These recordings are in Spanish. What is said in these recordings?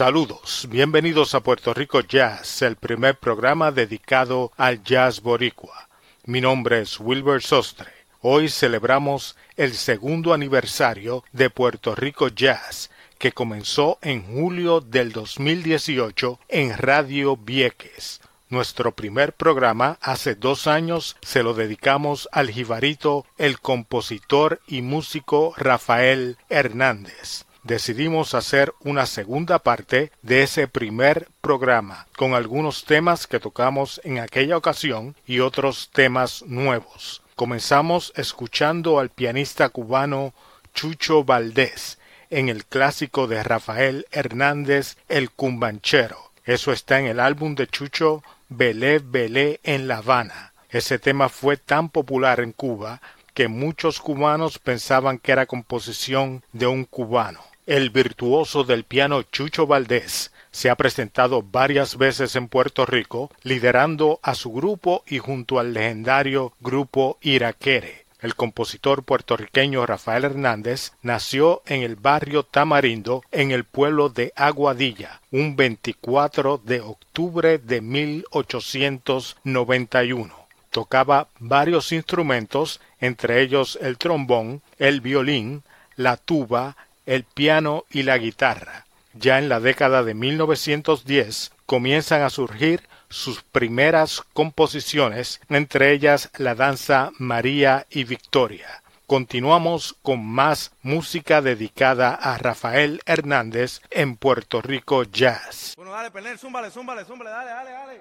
Saludos, bienvenidos a Puerto Rico Jazz, el primer programa dedicado al jazz boricua. Mi nombre es Wilbur Sostre. Hoy celebramos el segundo aniversario de Puerto Rico Jazz, que comenzó en julio del 2018 en Radio Vieques. Nuestro primer programa hace dos años se lo dedicamos al jibarito, el compositor y músico Rafael Hernández decidimos hacer una segunda parte de ese primer programa con algunos temas que tocamos en aquella ocasión y otros temas nuevos. Comenzamos escuchando al pianista cubano Chucho Valdés en el clásico de Rafael Hernández El Cumbanchero. Eso está en el álbum de Chucho Belé Belé en La Habana. Ese tema fue tan popular en Cuba que muchos cubanos pensaban que era composición de un cubano. El virtuoso del piano Chucho Valdés se ha presentado varias veces en Puerto Rico, liderando a su grupo y junto al legendario grupo Iraquere. El compositor puertorriqueño Rafael Hernández nació en el barrio Tamarindo, en el pueblo de Aguadilla, un 24 de octubre de 1891. Tocaba varios instrumentos, entre ellos el trombón, el violín, la tuba, el piano y la guitarra. Ya en la década de 1910 comienzan a surgir sus primeras composiciones, entre ellas la danza María y Victoria. Continuamos con más música dedicada a Rafael Hernández en Puerto Rico Jazz. Bueno, dale, Penel, zúmbale, zúmbale, zúmbale, dale, dale, dale.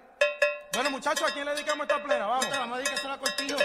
Bueno, muchachos, ¿a quién le dedicamos esta plena? Vamos. Vamos a dedicar a Cortijo.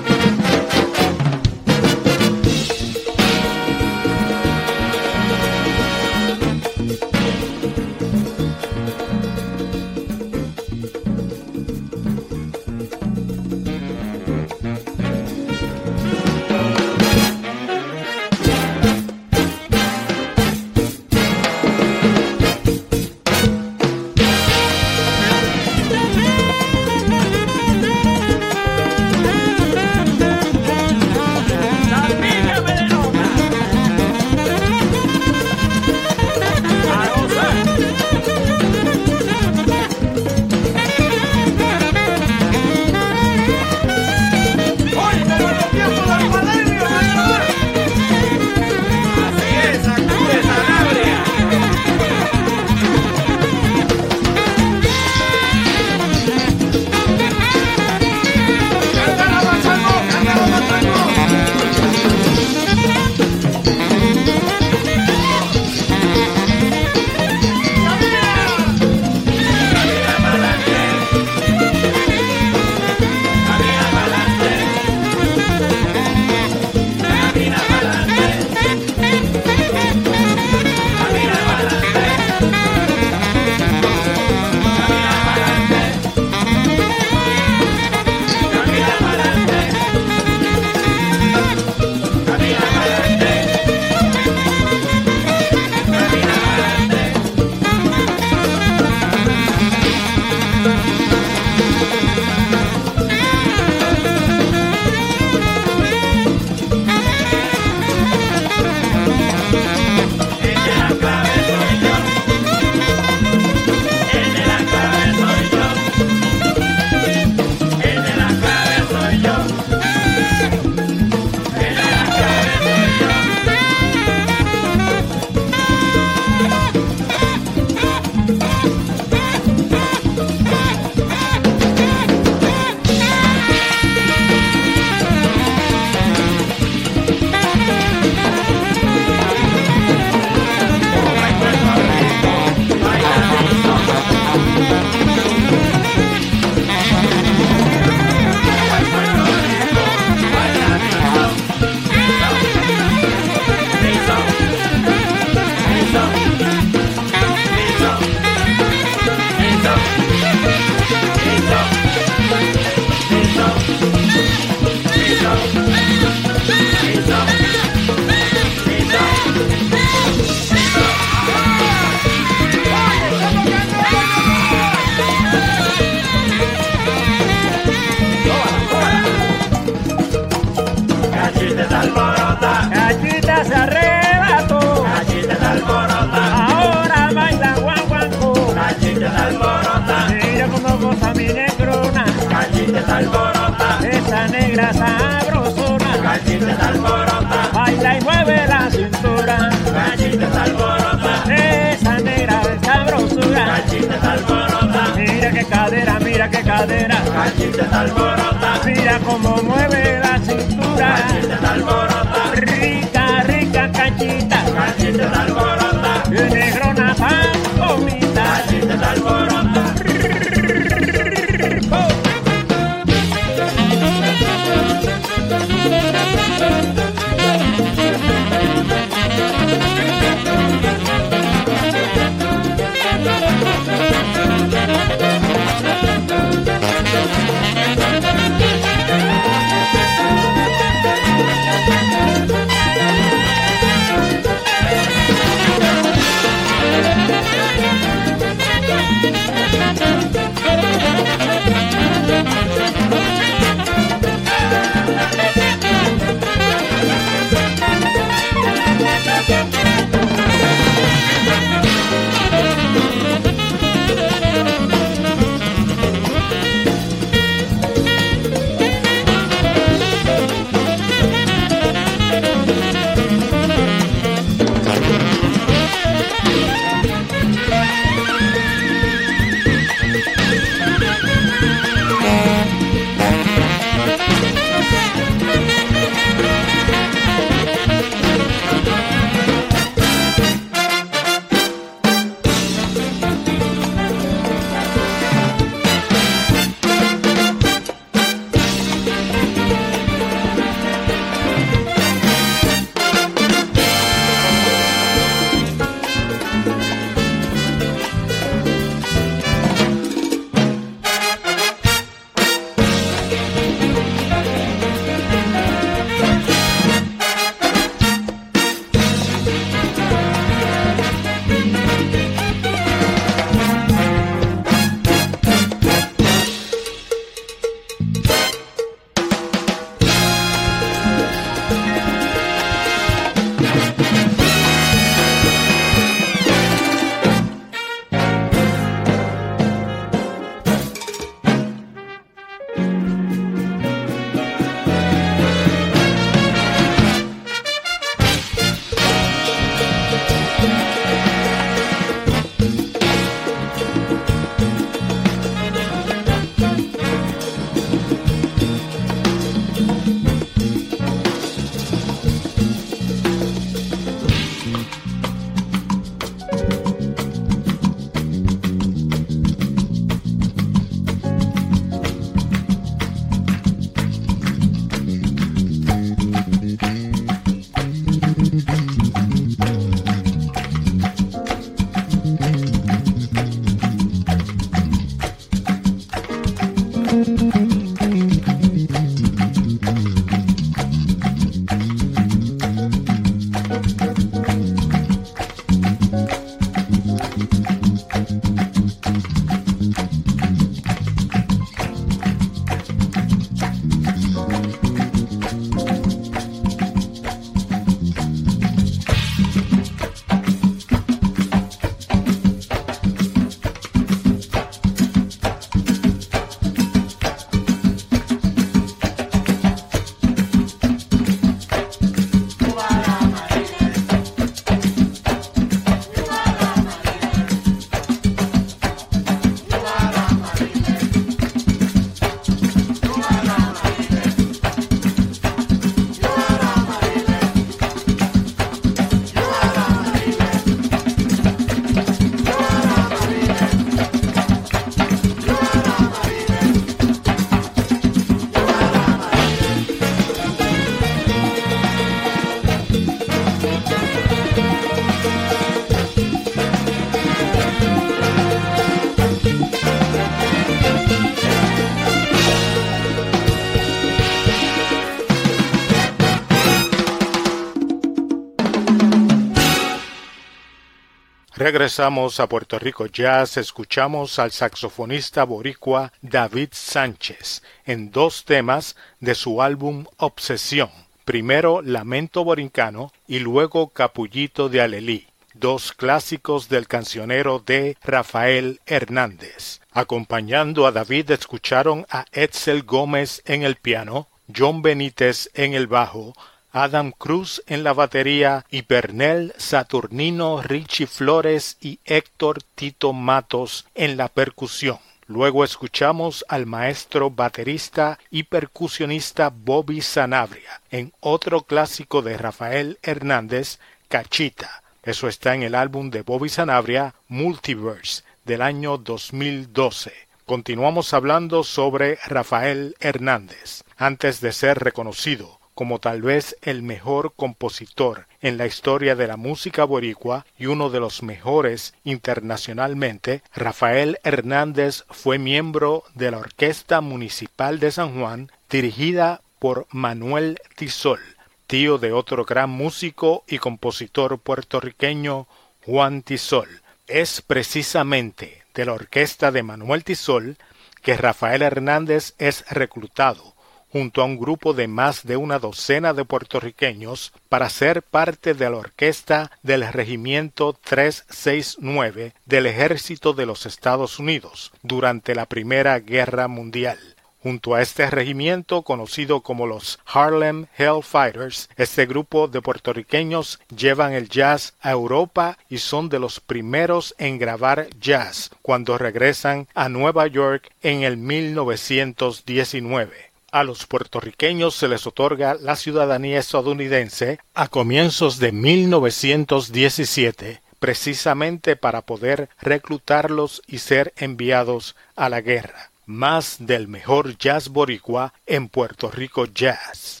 Regresamos a Puerto Rico Jazz, escuchamos al saxofonista boricua David Sánchez en dos temas de su álbum Obsesión. Primero Lamento Borincano y luego Capullito de Alelí, dos clásicos del cancionero de Rafael Hernández. Acompañando a David escucharon a Edsel Gómez en el piano, John Benítez en el bajo, Adam Cruz en la batería y Bernel Saturnino Richie Flores y Héctor Tito Matos en la percusión. Luego escuchamos al maestro baterista y percusionista Bobby Sanabria en otro clásico de Rafael Hernández, Cachita. Eso está en el álbum de Bobby Sanabria, Multiverse, del año 2012. Continuamos hablando sobre Rafael Hernández. Antes de ser reconocido como tal vez el mejor compositor en la historia de la música boricua y uno de los mejores internacionalmente, Rafael Hernández fue miembro de la Orquesta Municipal de San Juan, dirigida por Manuel Tisol, tío de otro gran músico y compositor puertorriqueño, Juan Tisol. Es precisamente de la orquesta de Manuel Tisol que Rafael Hernández es reclutado junto a un grupo de más de una docena de puertorriqueños para ser parte de la orquesta del Regimiento 369 del Ejército de los Estados Unidos durante la Primera Guerra Mundial. Junto a este regimiento conocido como los Harlem Hellfighters, este grupo de puertorriqueños llevan el jazz a Europa y son de los primeros en grabar jazz cuando regresan a Nueva York en el 1919 a los puertorriqueños se les otorga la ciudadanía estadounidense a comienzos de 1917, precisamente para poder reclutarlos y ser enviados a la guerra. Más del mejor jazz boricua en Puerto Rico Jazz.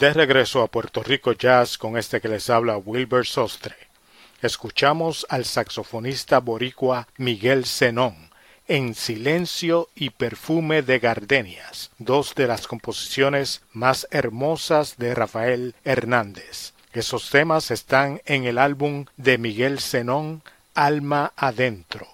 De regreso a Puerto Rico Jazz con este que les habla Wilbur Sostre. Escuchamos al saxofonista boricua Miguel Zenón en Silencio y Perfume de Gardenias, dos de las composiciones más hermosas de Rafael Hernández. Esos temas están en el álbum de Miguel Zenón, Alma Adentro,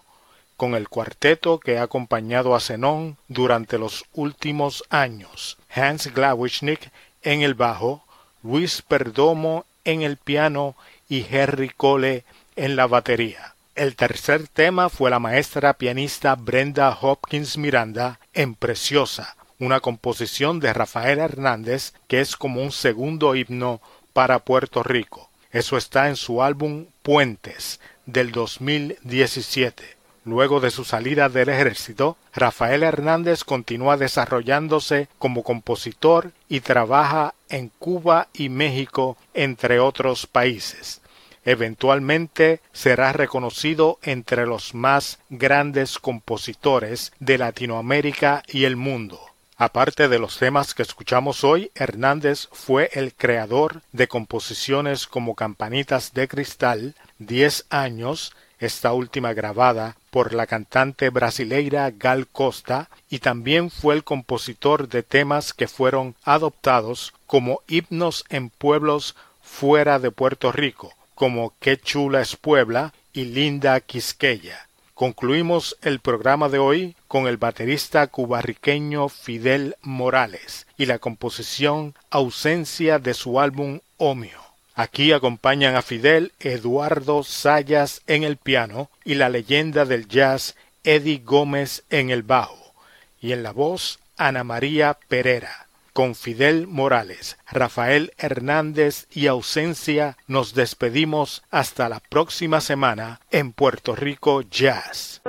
con el cuarteto que ha acompañado a Zenón durante los últimos años, Hans Glawischnik en el bajo, Luis Perdomo en el piano y Henry Cole en la batería. El tercer tema fue la maestra pianista Brenda Hopkins Miranda en Preciosa, una composición de Rafael Hernández que es como un segundo himno para Puerto Rico. Eso está en su álbum Puentes del 2017. Luego de su salida del ejército, Rafael Hernández continúa desarrollándose como compositor y trabaja en Cuba y México, entre otros países eventualmente será reconocido entre los más grandes compositores de Latinoamérica y el mundo. Aparte de los temas que escuchamos hoy, Hernández fue el creador de composiciones como Campanitas de Cristal, Diez años, esta última grabada por la cantante brasileira Gal Costa, y también fue el compositor de temas que fueron adoptados como himnos en pueblos fuera de Puerto Rico, como Qué chula es Puebla y Linda Quisqueya. Concluimos el programa de hoy con el baterista cubarriqueño Fidel Morales y la composición Ausencia de su álbum Omio. Aquí acompañan a Fidel Eduardo Sayas en el piano y la leyenda del jazz Eddie Gómez en el bajo y en la voz Ana María Pereira con Fidel Morales, Rafael Hernández y ausencia, nos despedimos hasta la próxima semana en Puerto Rico Jazz.